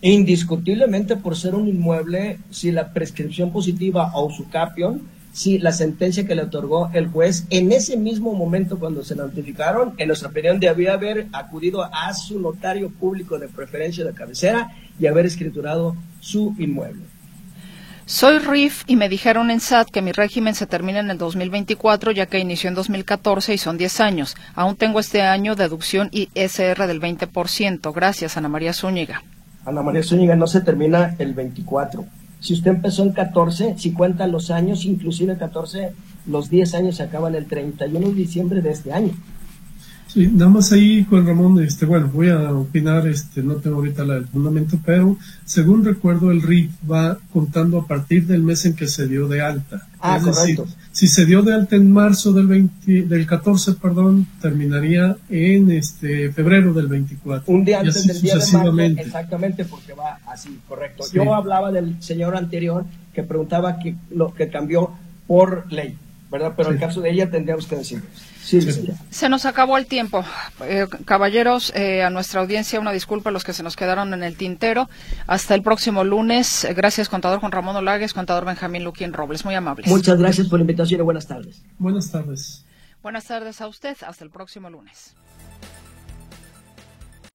Indiscutiblemente por ser un inmueble, si la prescripción positiva o usucapión, si la sentencia que le otorgó el juez en ese mismo momento cuando se notificaron, en nuestra opinión debía haber acudido a su notario público de preferencia de cabecera y haber escriturado su inmueble. Soy RIF y me dijeron en SAT que mi régimen se termina en el 2024 ya que inició en 2014 y son 10 años. Aún tengo este año deducción ISR del 20%. Gracias, Ana María Zúñiga. Ana María Zúñiga, no se termina el 24. Si usted empezó en 14, si cuenta los años, inclusive 14, los 10 años se acaban el 31 de diciembre de este año. Sí, nada más ahí con Ramón, este, bueno, voy a opinar, este, no tengo ahorita el fundamento, pero según recuerdo el RIF va contando a partir del mes en que se dio de alta. Ah, es decir, si se dio de alta en marzo del 20, del 14, perdón, terminaría en este febrero del 24. Un día antes del día de marzo, exactamente, porque va así, correcto. Yo hablaba del señor anterior que preguntaba que lo que cambió por ley. ¿verdad? Pero en el caso de ella tendríamos que Sí, Se nos acabó el tiempo. Eh, caballeros, eh, a nuestra audiencia una disculpa a los que se nos quedaron en el tintero. Hasta el próximo lunes. Gracias, contador Juan Ramón Olagues, contador Benjamín Luquín Robles. Muy amables. Muchas gracias por la invitación y buenas tardes. Buenas tardes. Buenas tardes a usted. Hasta el próximo lunes.